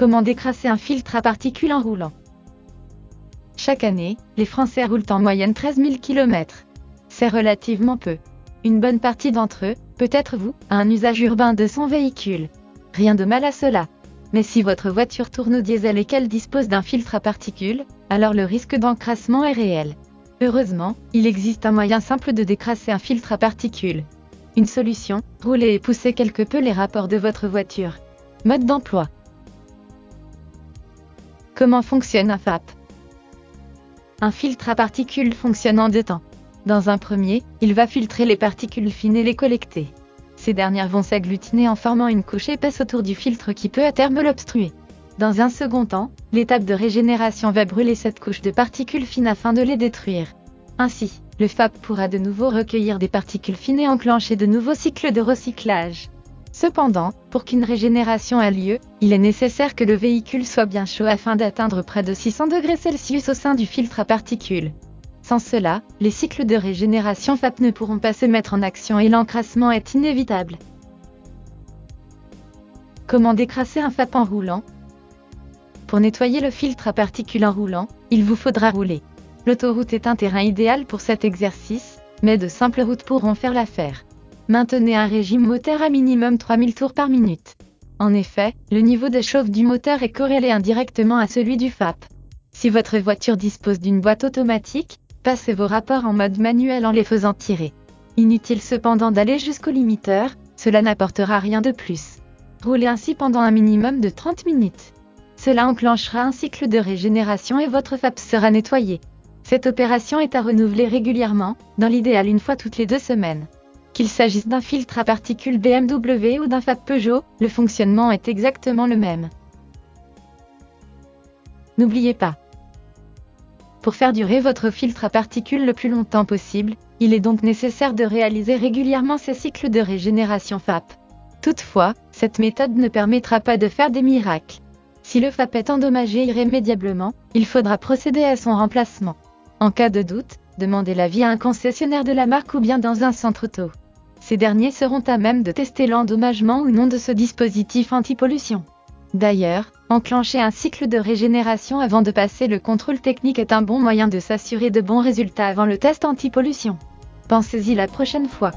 Comment décrasser un filtre à particules en roulant Chaque année, les Français roulent en moyenne 13 000 km. C'est relativement peu. Une bonne partie d'entre eux, peut-être vous, a un usage urbain de son véhicule. Rien de mal à cela. Mais si votre voiture tourne au diesel et qu'elle dispose d'un filtre à particules, alors le risque d'encrassement est réel. Heureusement, il existe un moyen simple de décrasser un filtre à particules. Une solution, rouler et pousser quelque peu les rapports de votre voiture. Mode d'emploi. Comment fonctionne un FAP Un filtre à particules fonctionne en deux temps. Dans un premier, il va filtrer les particules fines et les collecter. Ces dernières vont s'agglutiner en formant une couche épaisse autour du filtre qui peut à terme l'obstruer. Dans un second temps, l'étape de régénération va brûler cette couche de particules fines afin de les détruire. Ainsi, le FAP pourra de nouveau recueillir des particules fines et enclencher de nouveaux cycles de recyclage. Cependant, pour qu'une régénération ait lieu, il est nécessaire que le véhicule soit bien chaud afin d'atteindre près de 600 degrés au sein du filtre à particules. Sans cela, les cycles de régénération FAP ne pourront pas se mettre en action et l'encrassement est inévitable. Comment décrasser un FAP en roulant? Pour nettoyer le filtre à particules en roulant, il vous faudra rouler. L'autoroute est un terrain idéal pour cet exercice, mais de simples routes pourront faire l'affaire. Maintenez un régime moteur à minimum 3000 tours par minute. En effet, le niveau de chauffe du moteur est corrélé indirectement à celui du FAP. Si votre voiture dispose d'une boîte automatique, passez vos rapports en mode manuel en les faisant tirer. Inutile cependant d'aller jusqu'au limiteur, cela n'apportera rien de plus. Roulez ainsi pendant un minimum de 30 minutes. Cela enclenchera un cycle de régénération et votre FAP sera nettoyé. Cette opération est à renouveler régulièrement, dans l'idéal une fois toutes les deux semaines. Qu'il s'agisse d'un filtre à particules BMW ou d'un FAP Peugeot, le fonctionnement est exactement le même. N'oubliez pas. Pour faire durer votre filtre à particules le plus longtemps possible, il est donc nécessaire de réaliser régulièrement ces cycles de régénération FAP. Toutefois, cette méthode ne permettra pas de faire des miracles. Si le FAP est endommagé irrémédiablement, il faudra procéder à son remplacement. En cas de doute, demandez l'avis à un concessionnaire de la marque ou bien dans un centre auto. Ces derniers seront à même de tester l'endommagement ou non de ce dispositif anti-pollution. D'ailleurs, enclencher un cycle de régénération avant de passer le contrôle technique est un bon moyen de s'assurer de bons résultats avant le test anti-pollution. Pensez-y la prochaine fois.